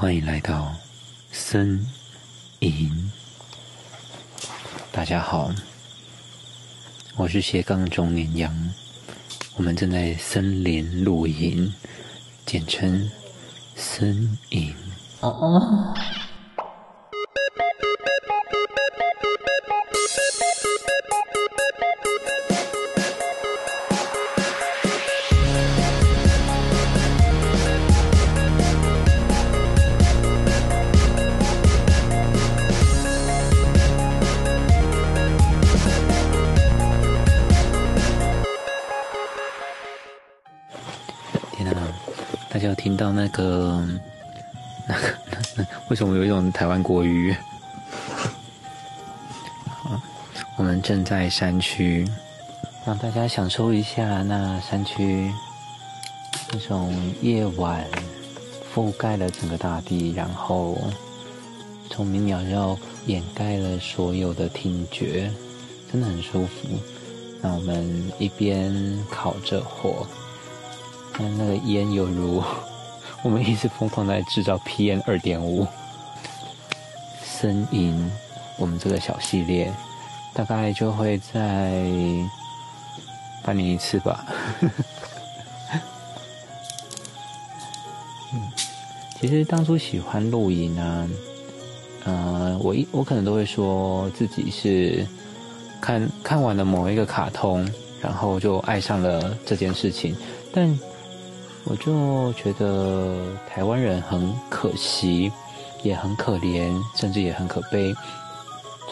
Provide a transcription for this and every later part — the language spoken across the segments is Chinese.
欢迎来到森林。大家好，我是斜杠中年羊，我们正在森林露营，简称森林。哦哦。有一种台湾国语？我们正在山区，让大家享受一下那山区那种夜晚覆盖了整个大地，然后虫鸣鸟叫掩盖了所有的听觉，真的很舒服。那我们一边烤着火。那个烟犹如 我们一直疯狂在制造 PM 二点五。森林，我们这个小系列大概就会在半年一次吧。嗯，其实当初喜欢露营呢，呃，我一我可能都会说自己是看看完了某一个卡通，然后就爱上了这件事情，但。我就觉得台湾人很可惜，也很可怜，甚至也很可悲。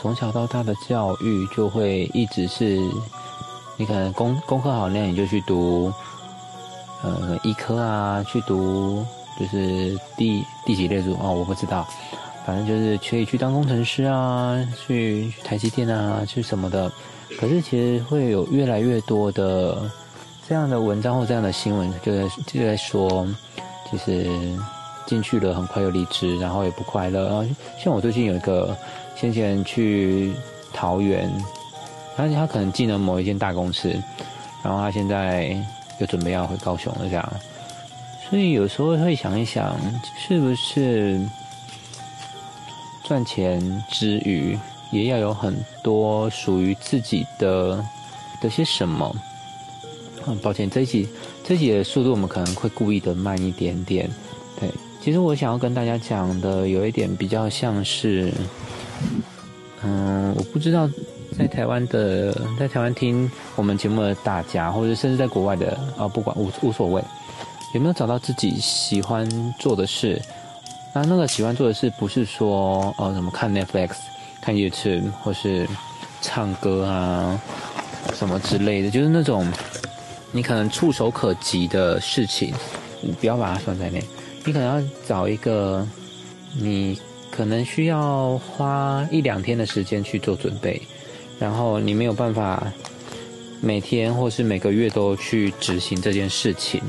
从小到大的教育就会一直是，你可能功功课好，那你就去读，呃，医科啊，去读就是第第几列组哦，我不知道，反正就是可以去当工程师啊，去台积电啊，去什么的。可是其实会有越来越多的。这样的文章或这样的新闻，就在就在说，其实进去了很快又离职，然后也不快乐。然后像我最近有一个先前去桃园，而且他可能进了某一间大公司，然后他现在又准备要回高雄了，这样。所以有时候会想一想，是不是赚钱之余，也要有很多属于自己的的些什么？嗯抱歉，这一集这一集的速度我们可能会故意的慢一点点。其实我想要跟大家讲的有一点比较像是，嗯，我不知道在台湾的在台湾听我们节目的大家，或者甚至在国外的啊，不管无无所谓，有没有找到自己喜欢做的事？那那个喜欢做的事不是说哦，什么看 Netflix、看 YouTube 或是唱歌啊什么之类的，就是那种。你可能触手可及的事情，你不要把它算在内。你可能要找一个，你可能需要花一两天的时间去做准备，然后你没有办法每天或是每个月都去执行这件事情，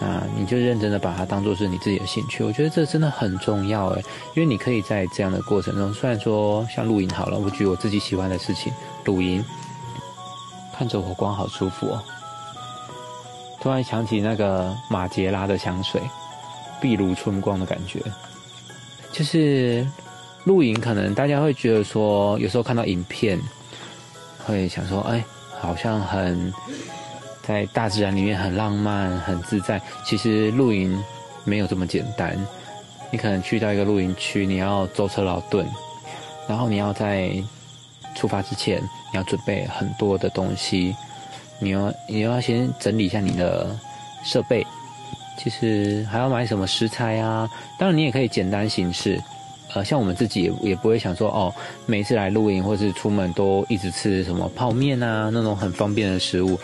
啊，你就认真的把它当做是你自己的兴趣。我觉得这真的很重要诶，因为你可以在这样的过程中，虽然说像露营好了，我举我自己喜欢的事情，露营，看着火光好舒服哦。突然想起那个马杰拉的香水，碧如春光的感觉。就是露营，可能大家会觉得说，有时候看到影片，会想说，哎，好像很在大自然里面很浪漫、很自在。其实露营没有这么简单。你可能去到一个露营区，你要舟车劳顿，然后你要在出发之前，你要准备很多的东西。你要你要先整理一下你的设备，其实还要买什么食材啊？当然你也可以简单形式，呃，像我们自己也也不会想说哦，每次来露营或是出门都一直吃什么泡面啊那种很方便的食物，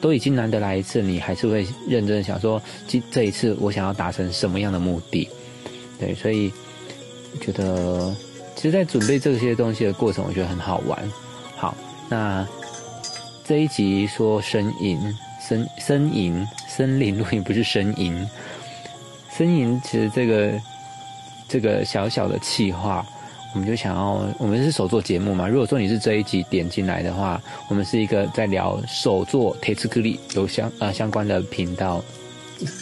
都已经难得来一次，你还是会认真想说，这这一次我想要达成什么样的目的？对，所以觉得其实，在准备这些东西的过程，我觉得很好玩。好，那。这一集说呻吟，森森林森林 录音不是呻吟，呻吟其实这个这个小小的气话，我们就想要，我们是手作节目嘛。如果说你是这一集点进来的话，我们是一个在聊手作铁刺克力有相呃相关的频道。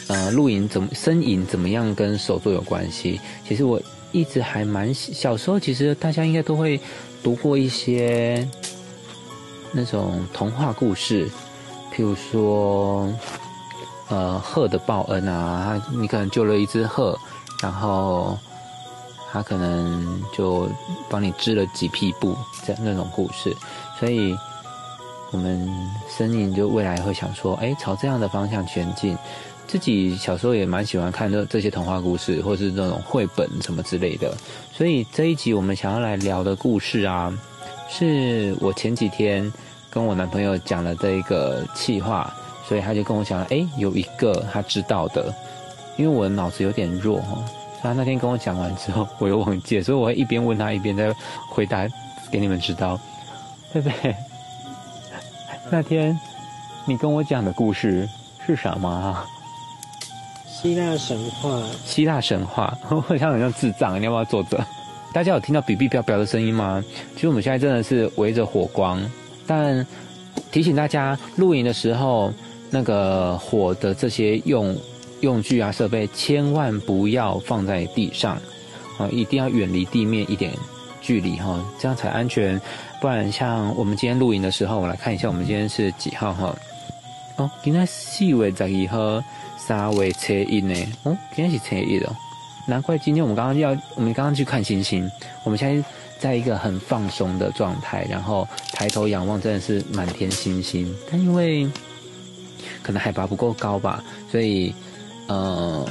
呃，露营怎么呻吟怎么样跟手作有关系？其实我一直还蛮小时候，其实大家应该都会读过一些那种童话故事，譬如说，呃，鹤的报恩啊，他你可能救了一只鹤，然后他可能就帮你织了几匹布，这那种故事，所以。我们身影就未来会想说，哎，朝这样的方向前进。自己小时候也蛮喜欢看这这些童话故事，或是那种绘本什么之类的。所以这一集我们想要来聊的故事啊，是我前几天跟我男朋友讲了这一个气话，所以他就跟我讲，哎，有一个他知道的，因为我的脑子有点弱哈。他那天跟我讲完之后，我又忘记，所以我会一边问他，一边在回答给你们知道，对不对？那天，你跟我讲的故事是什么啊？希腊神话。希腊神话，我像很像智障，你要不要坐着？大家有听到比比彪彪的声音吗？其实我们现在真的是围着火光，但提醒大家，露营的时候，那个火的这些用用具啊、设备，千万不要放在地上啊，一定要远离地面一点距离哈，这样才安全。不然，像我们今天录影的时候，我来看一下，我们今天是几号哈？哦，今天四月十二号，三月初一呢。哦，今天是初一哦，难怪今天我们刚刚要，我们刚刚去看星星。我们现在在一个很放松的状态，然后抬头仰望，真的是满天星星。但因为可能海拔不够高吧，所以呃，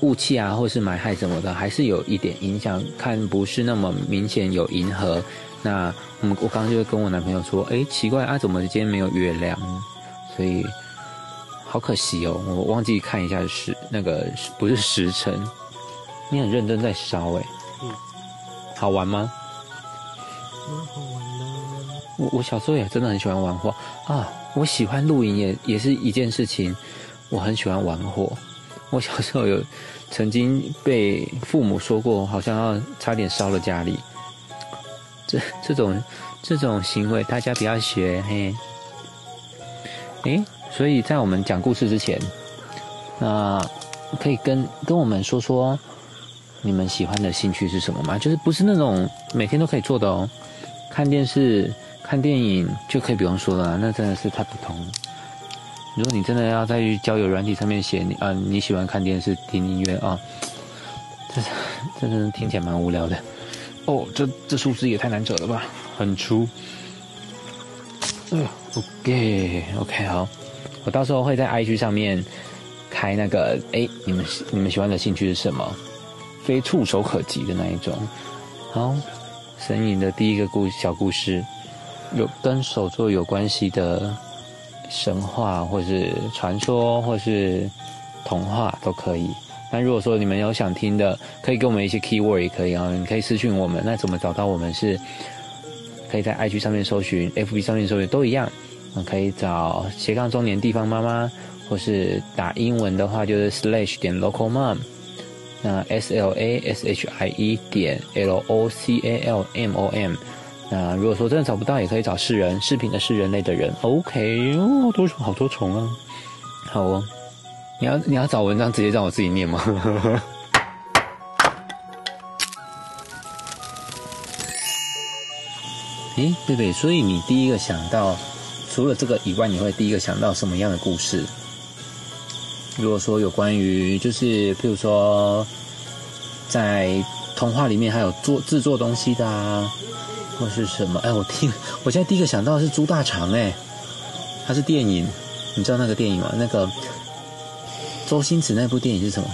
雾气啊，或是霾害什么的，还是有一点影响，看不是那么明显有银河。那我们我刚刚就跟我男朋友说，哎，奇怪啊，怎么今天没有月亮？所以好可惜哦，我忘记看一下时那个不是时辰。你很认真在烧哎，嗯，好玩吗？我我小时候也真的很喜欢玩火啊，我喜欢露营也也是一件事情，我很喜欢玩火。我小时候有曾经被父母说过，好像要差点烧了家里。这这种这种行为，大家不要学嘿。诶，所以在我们讲故事之前，那可以跟跟我们说说你们喜欢的兴趣是什么吗？就是不是那种每天都可以做的哦。看电视、看电影就可以不用说了，那真的是太普通。如果你真的要在交友软体上面写你啊你喜欢看电视、听音乐啊，这这真的听起来蛮无聊的。哦，这这数字也太难折了吧，很粗。嗯，OK OK，好，我到时候会在 IG 上面开那个，哎，你们你们喜欢的兴趣是什么？非触手可及的那一种。好，神隐的第一个故小故事，有跟手作有关系的神话，或是传说，或是童话都可以。那如果说你们有想听的，可以给我们一些 keyword 也可以啊，你可以私讯我们。那怎么找到我们？是可以在 IG 上面搜寻，FB 上面搜寻都一样。可以找斜杠中年地方妈妈，或是打英文的话就是 slash 点 local mom，那 S L A S H I E 点 L O C A L M O M。那如果说真的找不到，也可以找是人，视频的是人类的人。OK，哦，多虫好多虫啊，好哦。你要你要找文章直接让我自己念吗？诶，贝贝，所以你第一个想到除了这个以外，你会第一个想到什么样的故事？如果说有关于就是譬如说在童话里面还有做制作东西的啊，或是什么？哎，我听我现在第一个想到的是猪大肠，哎，它是电影，你知道那个电影吗？那个。周星驰那部电影是什么？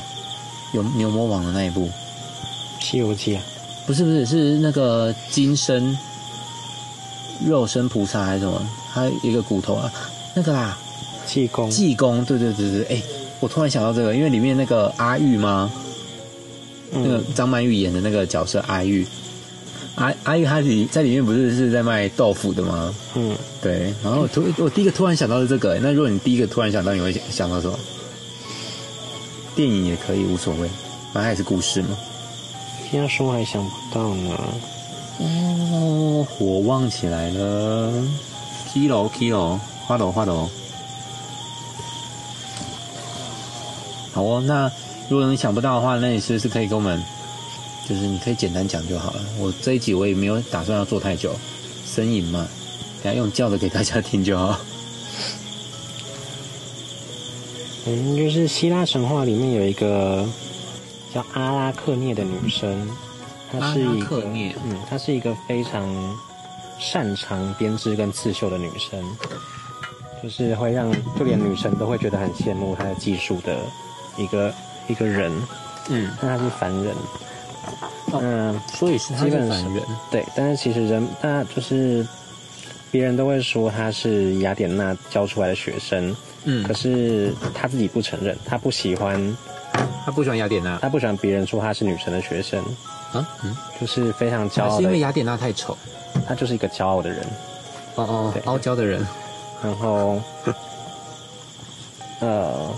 有牛魔王的那一部《西游记》啊？不是不是，是那个金身肉身菩萨还是什么？他一个骨头啊，那个啦，济公。济公，对对对对，哎，我突然想到这个，因为里面那个阿玉吗？那个张曼玉演的那个角色阿玉，阿阿玉他里在里面不是是在卖豆腐的吗？嗯，对。然后突我第一个突然想到是这个，那如果你第一个突然想到，你会想到什么？电影也可以无所谓，反正还是故事嘛。现在说还想不到呢。哦，火旺起来了，kilo kilo，花朵花朵。好哦，那如果你想不到的话，那你是不是可以跟我们，就是你可以简单讲就好了。我这一集我也没有打算要做太久，呻吟嘛，等下用叫的给大家听就好。嗯，就是希腊神话里面有一个叫阿拉克涅的女生，她是阿拉一个克涅嗯，她是一个非常擅长编织跟刺绣的女生，就是会让就连女神都会觉得很羡慕她的技术的一个一个人，嗯，但她是凡人。嗯，所以是他基本上是凡人。对，但是其实人，那就是别人都会说他是雅典娜教出来的学生，嗯可，是他自己不承认，他不喜欢，他不喜欢雅典娜他不喜欢别人说他是女神的学生，啊，嗯，就是非常骄傲的，是因为雅典娜太丑。他就是一个骄傲的人。哦哦对，傲娇的人。然后，呃，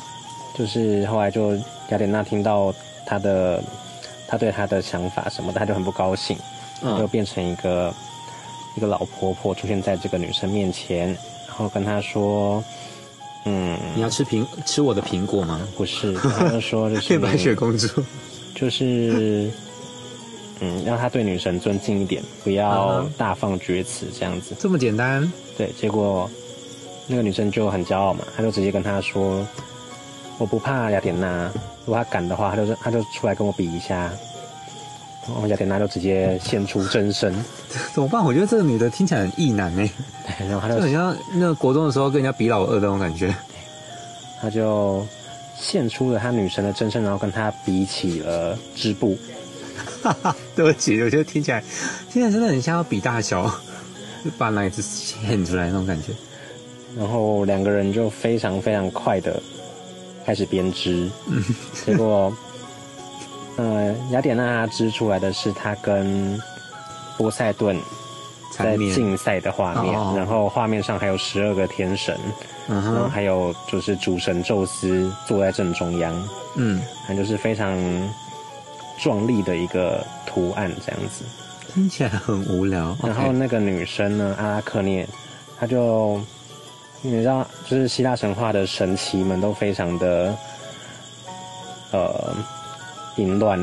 就是后来就雅典娜听到他的，她对她的想法什么的，他就很不高兴，就嗯变成一个一个老婆婆出现在这个女生面前，然后跟她说，嗯，你要吃苹吃我的苹果吗？不是，他就说就是 白雪公主。就是。嗯，让她对女神尊敬一点，不要大放厥词这样子。这么简单？对，结果那个女生就很骄傲嘛，她就直接跟他说：“我不怕雅典娜，如果她敢的话，她就她就出来跟我比一下。”然后雅典娜就直接现出真身，怎么办？我觉得这个女的听起来很意难哎，对 然后她就就很像那个国中的时候跟人家比老二的那种感觉。她就现出了她女神的真身，然后跟她比起了织布。哈哈，对不起，我觉得听起来听起来真的很像要比大小，就把奶子现出来那种感觉。然后两个人就非常非常快的开始编织，嗯。结果，呃，雅典娜织出来的是她跟波塞顿在竞赛的画面，然后画面上还有十二个天神，嗯，然后还有就是主神宙斯坐在正中央，嗯，那就是非常壮丽的一个图案这样子。听起来很无聊。然后那个女生呢，阿拉克涅，她就你知道，就是希腊神话的神奇们都非常的呃淫乱，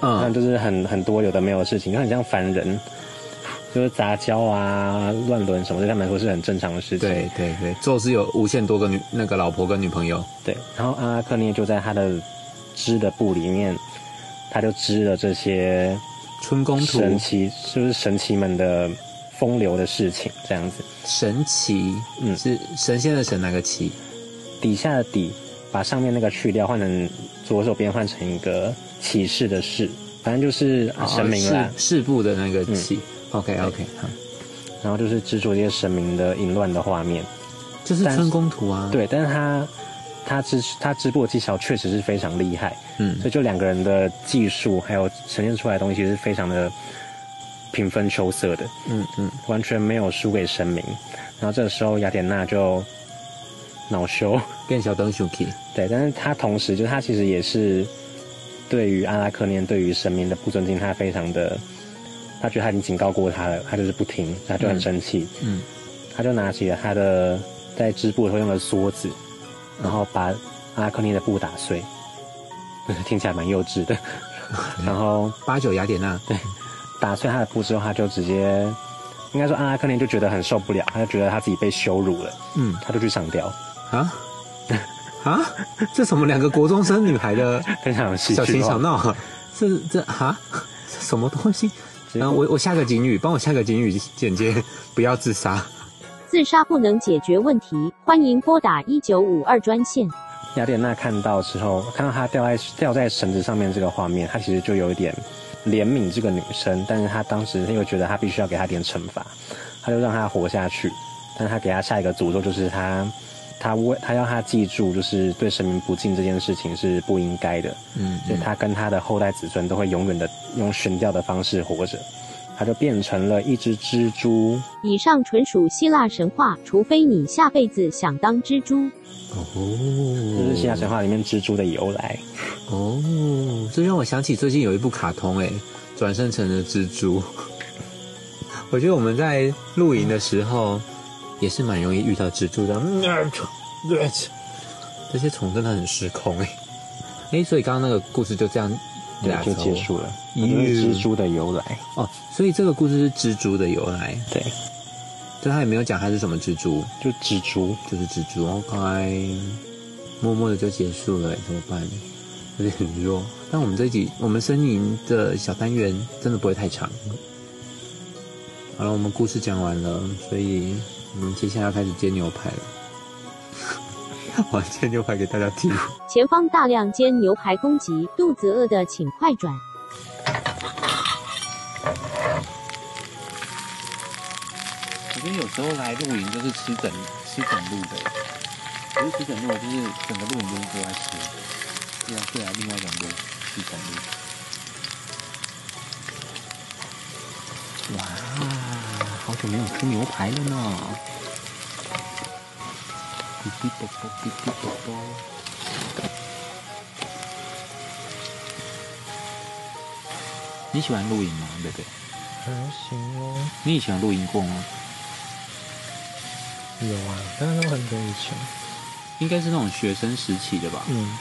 那嗯，就是很很多有的没有的事情，就很像凡人，就是杂交啊、乱伦什么，对他们来说是很正常的事情。对对对，宙斯有无限多个女那个老婆跟女朋友。对，然后阿拉克涅就在他的织的布里面，他就织了这些春宫图神奇，就是神奇们的风流的事情，这样子。神奇，嗯是神仙的神哪个奇？底下的底，把上面那个去掉，换成左手边换成一个启示的示，反正就是啊神明啦。是世部的那个奇。OK OK，好，然后就是制作这些神明的淫乱的画面。这是就是春宫图啊。，对，但是他他织他织布的技巧确实是非常厉害，嗯所以就两个人的技术还有呈现出来的东西，是非常的平分秋色的，嗯嗯，完全没有输给神明。然后这个时候雅典娜就恼羞，变小灯 Shuki。对，但是他同时就他其实也是对于阿拉克涅对于神明的不尊敬，他非常的，他觉得他已经警告过他了，他就是不听，他就很生气，嗯他就拿起了他的在织布的时候用的梭子，然后把阿拉克涅的布打碎，听起来蛮幼稚的，然 后八九雅典娜。对，打碎他的布之后，他就直接。应该说，阿拉克林就觉得很受不了，他就觉得他自己被羞辱了，嗯他就去上吊，啊 啊，这什么两个国中生女孩的 非常有戏小情小闹啊？这这啊，这什么东西？然后我我下个警语，帮我下个警语简介，不要自杀。自杀不能解决问题，欢迎拨打一九五二专线。雅典娜看到之后，看到她掉在掉在绳子上面这个画面，她其实就有一点怜悯这个女生，但是她当时又觉得她必须要给她点惩罚，她就让她活下去，但是她给她下一个诅咒，就是她她为她要她记住，就是对神明不敬这件事情是不应该的，嗯所以她跟她的后代子孙都会永远的用悬吊的方式活着，她就变成了一只蜘蛛，以上纯属希腊神话，除非你下辈子想当蜘蛛。哦，这是希腊神话里面蜘蛛的由来。哦，这让我想起最近有一部卡通，哎，转生成了蜘蛛。我觉得我们在露营的时候也是蛮容易遇到蜘蛛的。这些虫真的很失控，哎。哎，所以刚刚那个故事就这样对，就结束了。咦就是蜘蛛的由来，哦。所以这个故事是蜘蛛的由来，对，但他也没有讲它是什么蜘蛛，就蜘蛛。就是蜘蛛。OK，默默的就结束了，怎么办？有点很弱。但我们这集，我们森林的小单元真的不会太长。好了，我们故事讲完了，所以我们接下来要开始煎牛排了。我煎牛排给大家听。前方大量煎牛排攻击，肚子饿的请快转。我觉得有时候来露营就是吃整吃整路的，不是吃整路，就是整个露营都是都在吃。对啊，对啊，另外一种路吃整路。哇，好久没有吃牛排了呢。哔哔啵啵，哔哔啵啵。你喜欢露营吗，贝贝？还行哦。你以前有露营过吗？有啊，但是都很久以前。应该是那种学生时期的吧？嗯。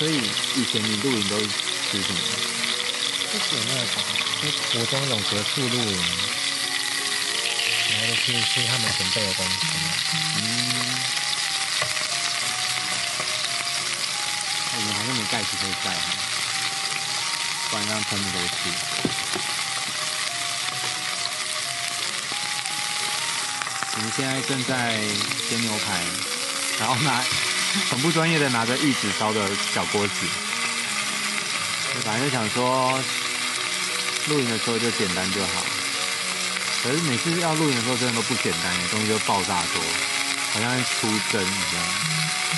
所以以前你露营都吃什么？就是那种，就国中那种格数露营，然后就是吃他们准备的东西。嗯。我们好像没盖子可以盖哈，不然让都吃。我们现在正在煎牛排，然后拿很不专业的拿着玉子烧的小锅子。我本来就想说，露营的时候就简单就好，可是每次要露营的时候真的都不简单，东西就爆炸多，好像出征一样，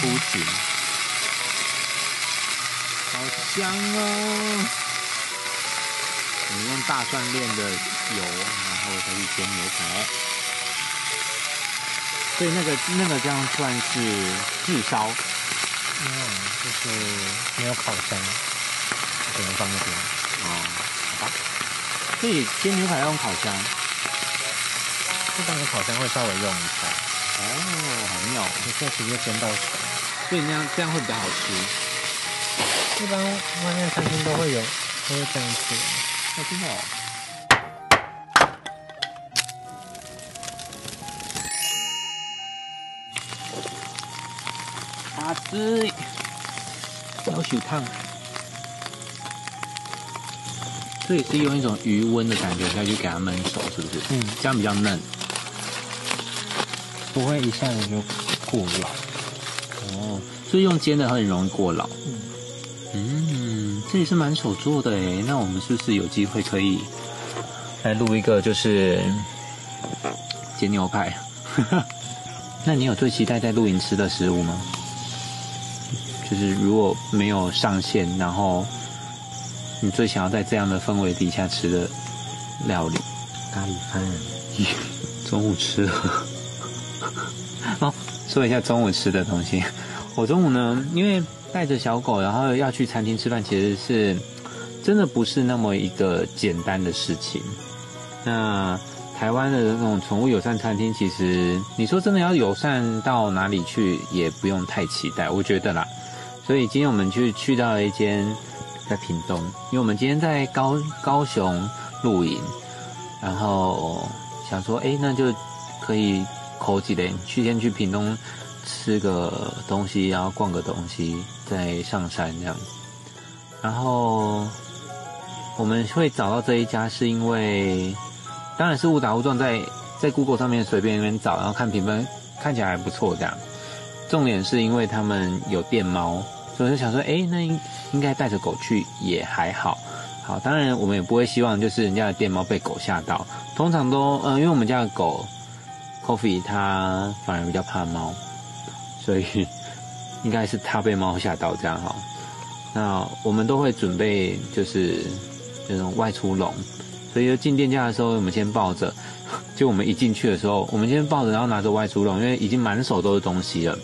出巡。好香哦！我们用大蒜炼的油，然后再去煎牛排。所以那个那个这样算是炙烧，嗯，就是没有烤箱，只能放那边。哦，好吧。所以煎牛排要用烤箱，一般的烤箱会稍微用一下。哦，好妙，你可以直接煎到熟。所以那样这样会比较好吃。一般外面餐厅都会有，都会这样吃。那真的哦。阿滋，要手烫，这也是用一种余温的感觉下去给它焖熟，是不是？嗯，这样比较嫩，不会一下子就过老。哦，所以用煎的很容易过老。嗯，嗯，这也是蛮手做的诶。那我们是不是有机会可以来录一个就是煎牛排？那你有最期待在露营吃的食物吗？就是如果没有上线，然后你最想要在这样的氛围底下吃的料理，咖喱饭。中午吃了。哦，说一下中午吃的东西。我中午呢，因为带着小狗，然后要去餐厅吃饭，其实是真的不是那么一个简单的事情。那台湾的那种宠物友善餐厅，其实你说真的要友善到哪里去，也不用太期待，我觉得啦。所以今天我们去去到了一间在屏东，因为我们今天在高高雄露营，然后想说，哎，那就可以口几嘞，去先去屏东吃个东西，然后逛个东西，再上山这样。然后我们会找到这一家，是因为当然是误打误撞，在在 Google 上面随便那边找，然后看评分看起来还不错这样。重点是因为他们有电猫，所以就想说，哎，那应应该带着狗去也还好。好，当然我们也不会希望就是人家的电猫被狗吓到。通常都，嗯、因为我们家的狗 Coffee 它反而比较怕猫，所以应该是它被猫吓到这样哈。那我们都会准备就是那种外出笼，所以就进店家的时候，我们先抱着。就我们一进去的时候，我们先抱着，然后拿着外出笼，因为已经满手都是东西了。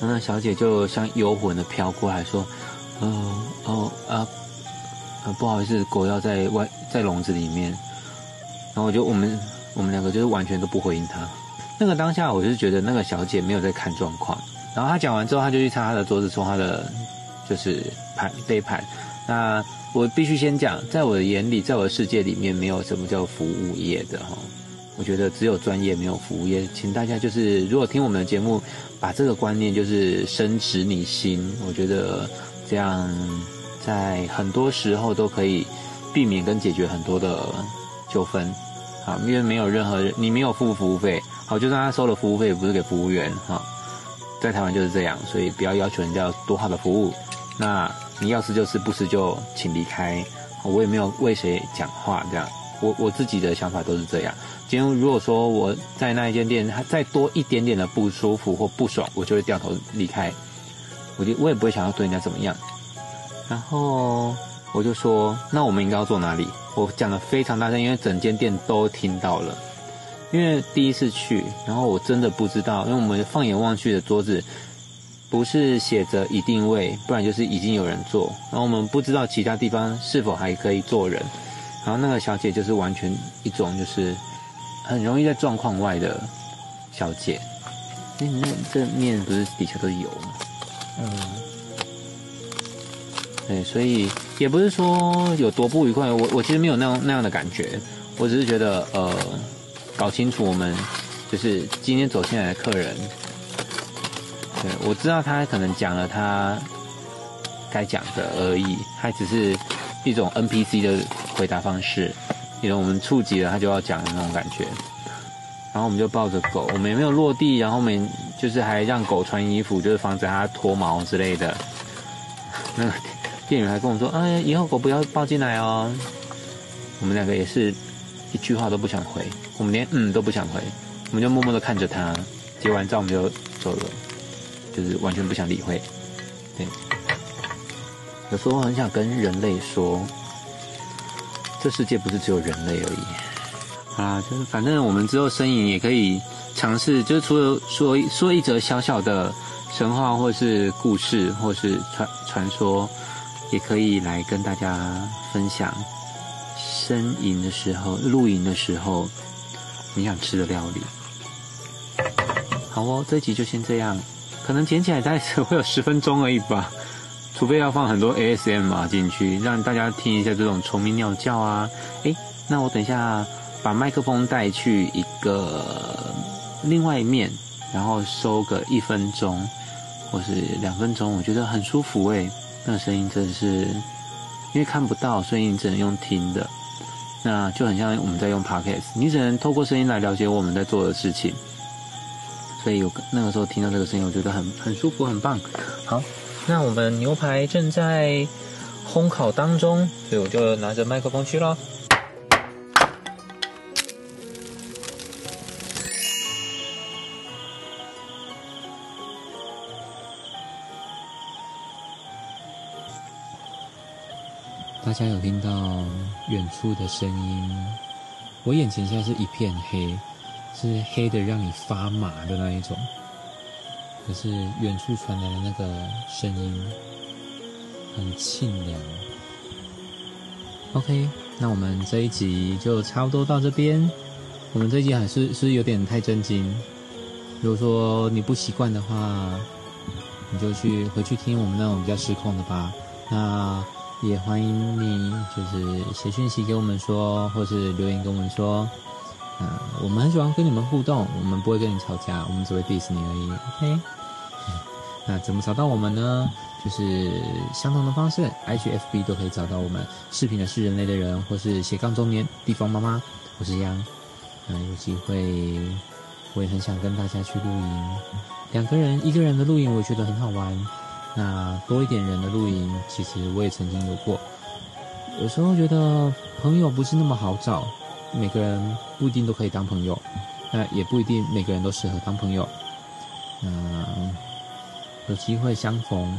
那小姐就像游魂的飘过来说：“哦哦啊，呃不好意思，狗要在外在笼子里面。”然后我就我们我们两个就是完全都不回应她。那个当下，我是觉得那个小姐没有在看状况。然后她讲完之后，她就去擦她的桌子，冲她的就是盘杯盘。那我必须先讲，在我的眼里，在我的世界里面，没有什么叫服务业的哈。我觉得只有专业，没有服务业。请大家就是，如果听我们的节目，把这个观念就是深植你心。我觉得这样在很多时候都可以避免跟解决很多的纠纷。好，因为没有任何你没有付服务费。好，就算他收了服务费，也不是给服务员哈。在台湾就是这样，所以不要要求人家多好的服务。那你要吃就吃，不吃就请离开。我也没有为谁讲话，这样。我我自己的想法都是这样。今天如果说我在那一间店，它再多一点点的不舒服或不爽，我就会掉头离开。我就我也不会想要对人家怎么样。然后我就说，那我们应该要坐哪里？我讲的非常大声，因为整间店都听到了。因为第一次去，然后我真的不知道，因为我们放眼望去的桌子，不是写着一定位，不然就是已经有人坐，然后我们不知道其他地方是否还可以坐人。然后那个小姐就是完全一种就是很容易在状况外的小姐。那那这面不是底下都是油吗？嗯。对，所以也不是说有多不愉快，我我其实没有那样那样的感觉，我只是觉得呃。搞清楚，我们就是今天走进来的客人。对，我知道他可能讲了他该讲的而已，他只是一种 NPC 的回答方式，因为我们触及了他就要讲的那种感觉。然后我们就抱着狗，我们也没有落地，然后我们就是还让狗穿衣服，就是防止它脱毛之类的。那个店员还跟我说：“哎，以后狗不要抱进来哦。”我们两个也是。一句话都不想回，我们连嗯都不想回，我们就默默的看着他，结完账我们就走了，就是完全不想理会。对，有时候很想跟人类说，这世界不是只有人类而已。啊，就是反正我们之后身影也可以尝试，就是除了说说一则小小的神话或是故事或是传传说，也可以来跟大家分享。呻吟的时候，露营的时候，你想吃的料理。好哦，这集就先这样，可能剪起来大概只会有十分钟而已吧，除非要放很多 ASM 进去，让大家听一下这种虫鸣鸟叫啊。诶，那我等一下把麦克风带去一个另外一面，然后收个一分钟或是两分钟，我觉得很舒服诶，那个声音真的是。因为看不到，所以你只能用听的，那就很像我们在用 podcast，你只能透过声音来了解我们在做的事情。所以有那个时候听到这个声音，我觉得很很舒服，很棒。好，那我们牛排正在烘烤当中，所以我就拿着麦克风去了。大家有听到远处的声音？我眼前现在是一片黑，是黑的让你发麻的那一种。可是远处传来的那个声音很清凉。OK，那我们这一集就差不多到这边。我们这一集还是是有点太震惊。如果说你不习惯的话，你就去回去听我们那种比较失控的吧。那。也欢迎你，就是写讯息给我们说，或是留言跟我们说，嗯，我们很喜欢跟你们互动，我们不会跟你吵架，我们只会 diss 你而已，OK？那怎么找到我们呢？就是相同的方式，IGFB 都可以找到我们。视频的是人类的人，或是斜杠中年地方妈妈，我是央。嗯，有机会我也很想跟大家去露营，两个人、一个人的露营，我觉得很好玩。那多一点人的露营，其实我也曾经有过。有时候觉得朋友不是那么好找，每个人不一定都可以当朋友，那也不一定每个人都适合当朋友。嗯，有机会相逢，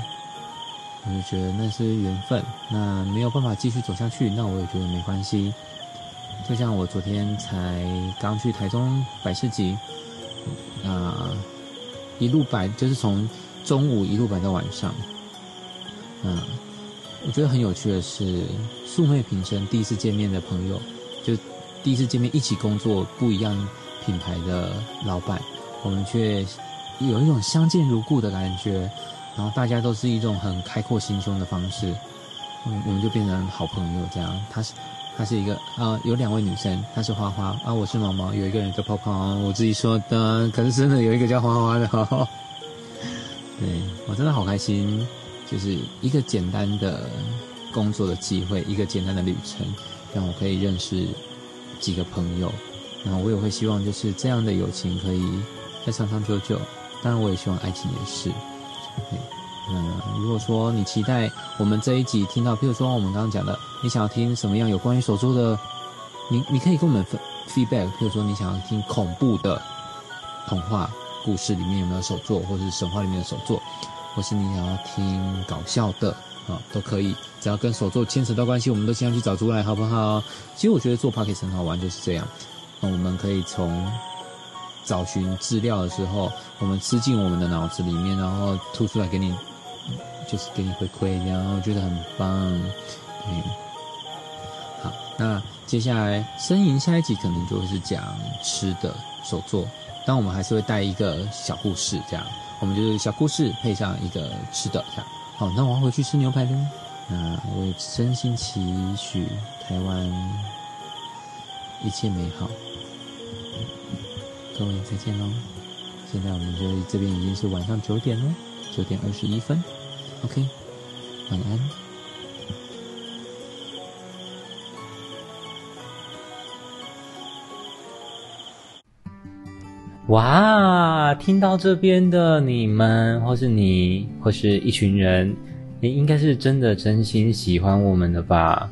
我就觉得那是缘分。那没有办法继续走下去，那我也觉得没关系。就像我昨天才刚去台中百事集，啊，一路摆就是从。中午一路摆到晚上。嗯，我觉得很有趣的是，素昧平生第一次见面的朋友，就第一次见面一起工作不一样品牌的老板，我们却有一种相见如故的感觉，然后大家都是一种很开阔心胸的方式，嗯，我们就变成好朋友这样。他是。她是一个啊，有两位女生，她是花花啊，我是毛毛，有一个人叫泡泡，我自己说的，可是真的有一个叫花花的，对我真的好开心，就是一个简单的工作的机会，一个简单的旅程，让我可以认识几个朋友，然后我也会希望就是这样的友情可以再长长久久，当然我也希望爱情也是。嗯，如果说你期待我们这一集听到，譬如说我们刚刚讲的，你想要听什么样有关于手作的，你你可以跟我们 feedback，譬如说你想要听恐怖的童话故事里面有没有手作，或者是神话里面的手作，或是你想要听搞笑的啊，都可以，只要跟手作牵扯到关系，我们都尽量去找出来，好不好？其实我觉得做 p o c k e t 很好玩，就是这样，那我们可以从找寻资料的时候，我们吃进我们的脑子里面，然后吐出来给你。就是给你回馈，然后觉得很棒，嗯，好，那接下来呻吟下一集可能就会是讲吃的手作，但我们还是会带一个小故事，这样，我们就是小故事配上一个吃的，这样，好，那我要回去吃牛排了，那我也真心期许台湾一切美好，各位再见喽，现在我们就这边已经是晚上九点了，九点二十一分。OK，晚安。哇，听到这边的你们，或是你，或是一群人，你应该是真的真心喜欢我们的吧？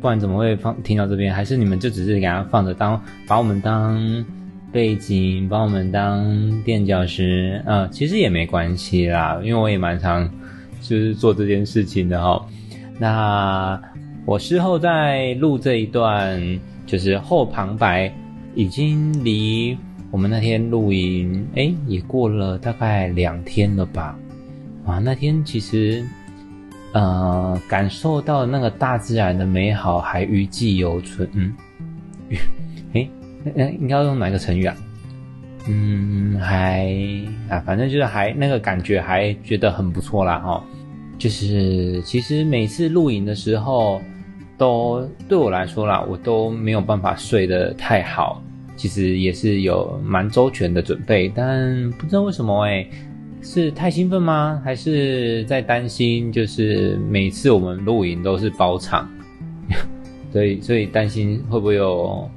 不然怎么会放听到这边？还是你们就只是给它放着当，把我们当背景，把我们当垫脚石？呃，其实也没关系啦，因为我也蛮常。就是做这件事情的哈，那我事后在录这一段，就是后旁白，已经离我们那天露营，哎，也过了大概两天了吧？啊，那天其实，呃，感受到那个大自然的美好还余悸犹存，嗯，哎，应该用哪个成语啊？嗯，还啊，反正就是还那个感觉还觉得很不错啦，哈。就是其实每次露营的时候，都对我来说啦，我都没有办法睡得太好。其实也是有蛮周全的准备，但不知道为什么哎，是太兴奋吗？还是在担心？就是每次我们露营都是包场，所以所以担心会不会有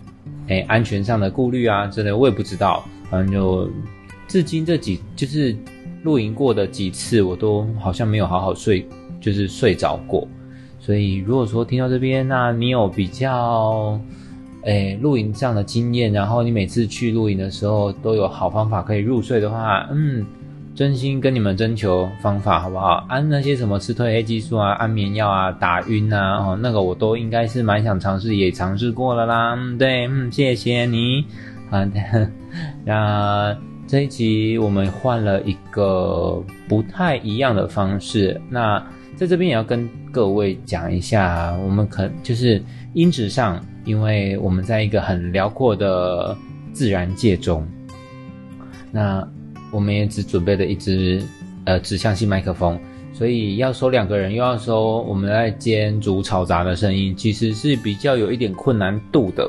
哎安全上的顾虑啊之类，我也不知道。反正就至今这几就是。露营过的几次，我都好像没有好好睡，就是睡着过。所以如果说听到这边，那你有比较，诶，露营这样的经验，然后你每次去露营的时候都有好方法可以入睡的话，嗯，真心跟你们征求方法好不好？安那些什么吃褪黑激素啊、安眠药啊、打晕啊，哦，那个我都应该是蛮想尝试，也尝试过了啦。嗯，对，嗯，谢谢你，好，那。这一集我们换了一个不太一样的方式，那在这边也要跟各位讲一下，我们可就是音质上，因为我们在一个很辽阔的自然界中，那我们也只准备了一支呃指向性麦克风，所以要收两个人，又要收我们在煎煮吵杂的声音，其实是比较有一点困难度的，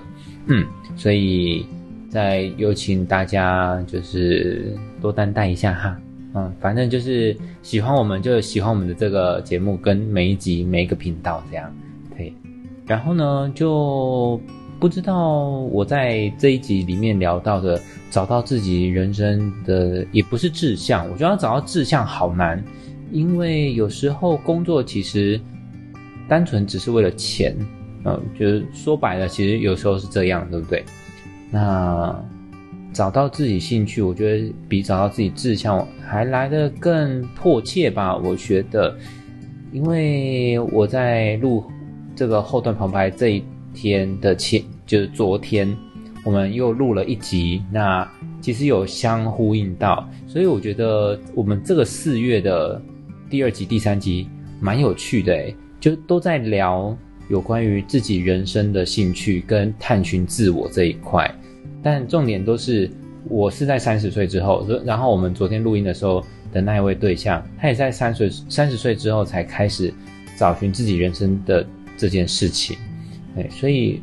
嗯，所以。再有请大家就是多担待一下哈，嗯，反正就是喜欢我们就喜欢我们的这个节目跟每一集每一个频道这样，对。然后呢，就不知道我在这一集里面聊到的找到自己人生的也不是志向，我觉得找到志向好难，因为有时候工作其实单纯只是为了钱，嗯，就是说白了，其实有时候是这样，对不对？那找到自己兴趣，我觉得比找到自己志向还来得更迫切吧。我觉得，因为我在录这个后段旁白这一天的前，就是昨天，我们又录了一集。那其实有相呼应到，所以我觉得我们这个四月的第二集、第三集蛮有趣的诶，就都在聊有关于自己人生的兴趣跟探寻自我这一块，但重点都是我是在三十岁之后，然后我们昨天录音的时候的那一位对象，他也在三十三十岁之后才开始找寻自己人生的这件事情，对，所以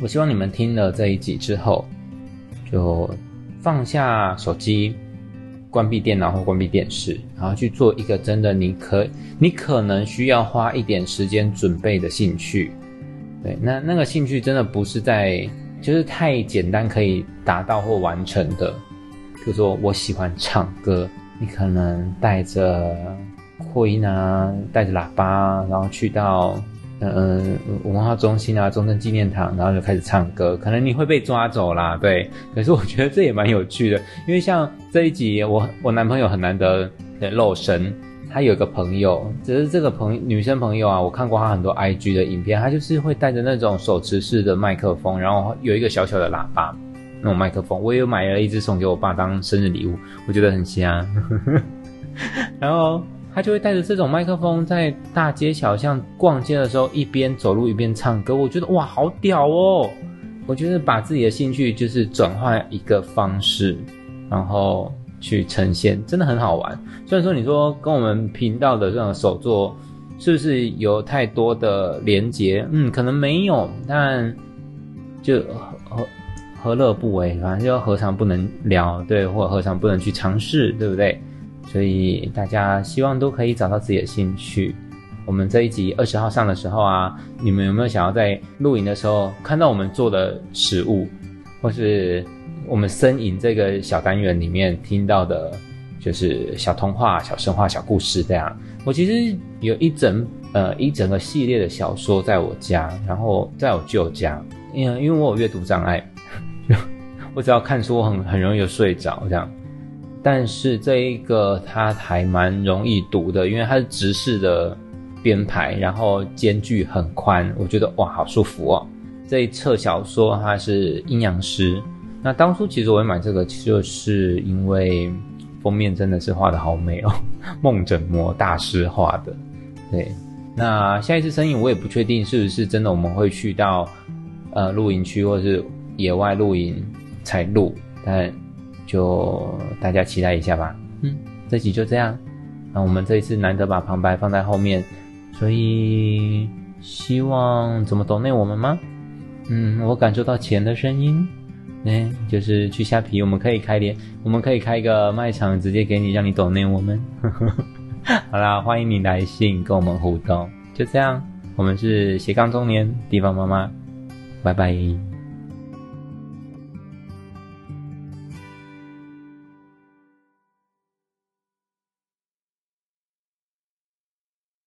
我希望你们听了这一集之后。就放下手机，关闭电脑或关闭电视，然后去做一个真的你可你可能需要花一点时间准备的兴趣。对，那那个兴趣真的不是在就是太简单可以达到或完成的。比如说我喜欢唱歌，你可能带着扩音啊，带着喇叭，然后去到。嗯文化中心啊，中正纪念堂，然后就开始唱歌，可能你会被抓走啦，对。可是我觉得这也蛮有趣的，因为像这一集，我我男朋友很难得的露身，他有一个朋友，只是这个朋女生朋友啊，我看过他很多 IG 的影片，他就是会带着那种手持式的麦克风，然后有一个小小的喇叭那种麦克风，我也有买了一支送给我爸当生日礼物，我觉得很香，然后。他就会带着这种麦克风在大街小巷逛街的时候，一边走路一边唱歌。我觉得哇，好屌哦！我觉得把自己的兴趣就是转换一个方式，然后去呈现，真的很好玩。虽然说你说跟我们频道的这种手作是不是有太多的连接？嗯，可能没有，但就何何乐不为？反正就何尝不能聊？对，或何尝不能去尝试？对不对？所以大家希望都可以找到自己的兴趣。我们这一集二十号上的时候啊，你们有没有想要在录影的时候看到我们做的食物，或是我们身影这个小单元里面听到的，就是小童话、小神话、小故事这样？我其实有一整呃一整个系列的小说在我家，然后在我舅家，因为因为我有阅读障碍，我只要看书很很容易就睡着这样。但是这一个它还蛮容易读的，因为它是直式的编排，然后间距很宽，我觉得哇，好舒服哦。这一册小说它是阴阳师，那当初其实我会买这个，就是因为封面真的是画的好美哦，梦枕魔大师画的。对，那下一次生意我也不确定是不是真的，我们会去到呃露营区或者是野外露营才录，但。就大家期待一下吧。嗯，这集就这样。那我们这一次难得把旁白放在后面，所以希望怎么懂内我们吗？嗯，我感受到钱的声音。哎，就是去虾皮，我们可以开点，我们可以开一个卖场，直接给你，让你懂内我们。好啦，欢迎你来信跟我们互动。就这样，我们是斜杠中年地方妈妈，拜拜。